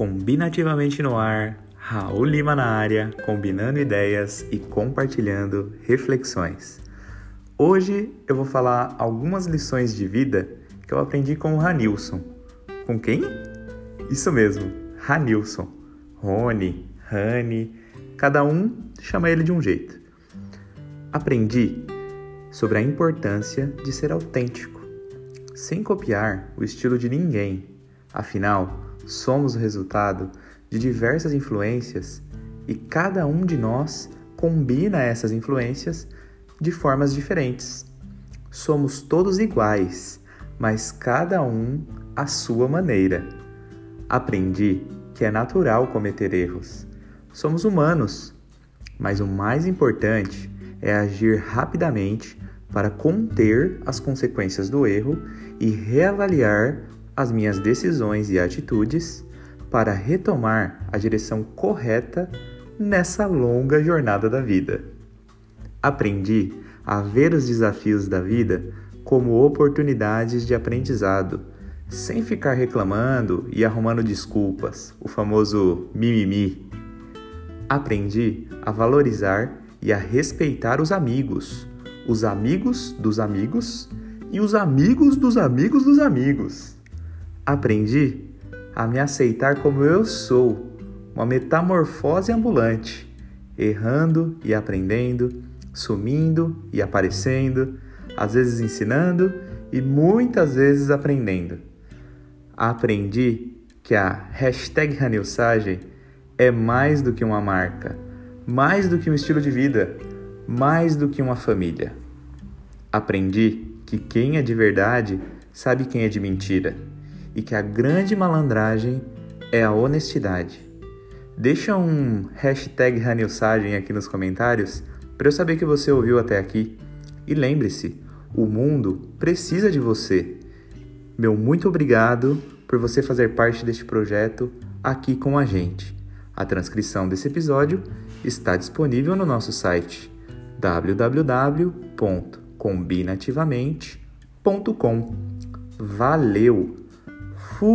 Combinativamente no ar, Raul Lima na área, combinando ideias e compartilhando reflexões. Hoje eu vou falar algumas lições de vida que eu aprendi com o Ranilson. Com quem? Isso mesmo, Ranilson. Rony, Rani, cada um chama ele de um jeito. Aprendi sobre a importância de ser autêntico, sem copiar o estilo de ninguém. Afinal, somos o resultado de diversas influências e cada um de nós combina essas influências de formas diferentes. Somos todos iguais, mas cada um à sua maneira. Aprendi que é natural cometer erros. Somos humanos, mas o mais importante é agir rapidamente para conter as consequências do erro e reavaliar as minhas decisões e atitudes para retomar a direção correta nessa longa jornada da vida. Aprendi a ver os desafios da vida como oportunidades de aprendizado, sem ficar reclamando e arrumando desculpas, o famoso mimimi. Aprendi a valorizar e a respeitar os amigos, os amigos dos amigos e os amigos dos amigos dos amigos. Aprendi a me aceitar como eu sou, uma metamorfose ambulante, errando e aprendendo, sumindo e aparecendo, às vezes ensinando e muitas vezes aprendendo. Aprendi que a hashtag Ranilsagem é mais do que uma marca, mais do que um estilo de vida, mais do que uma família. Aprendi que quem é de verdade sabe quem é de mentira e que a grande malandragem é a honestidade. Deixa um hashtag Ranilsagem aqui nos comentários para eu saber que você ouviu até aqui. E lembre-se, o mundo precisa de você. Meu muito obrigado por você fazer parte deste projeto aqui com a gente. A transcrição desse episódio está disponível no nosso site www.combinativamente.com. Valeu! Fui!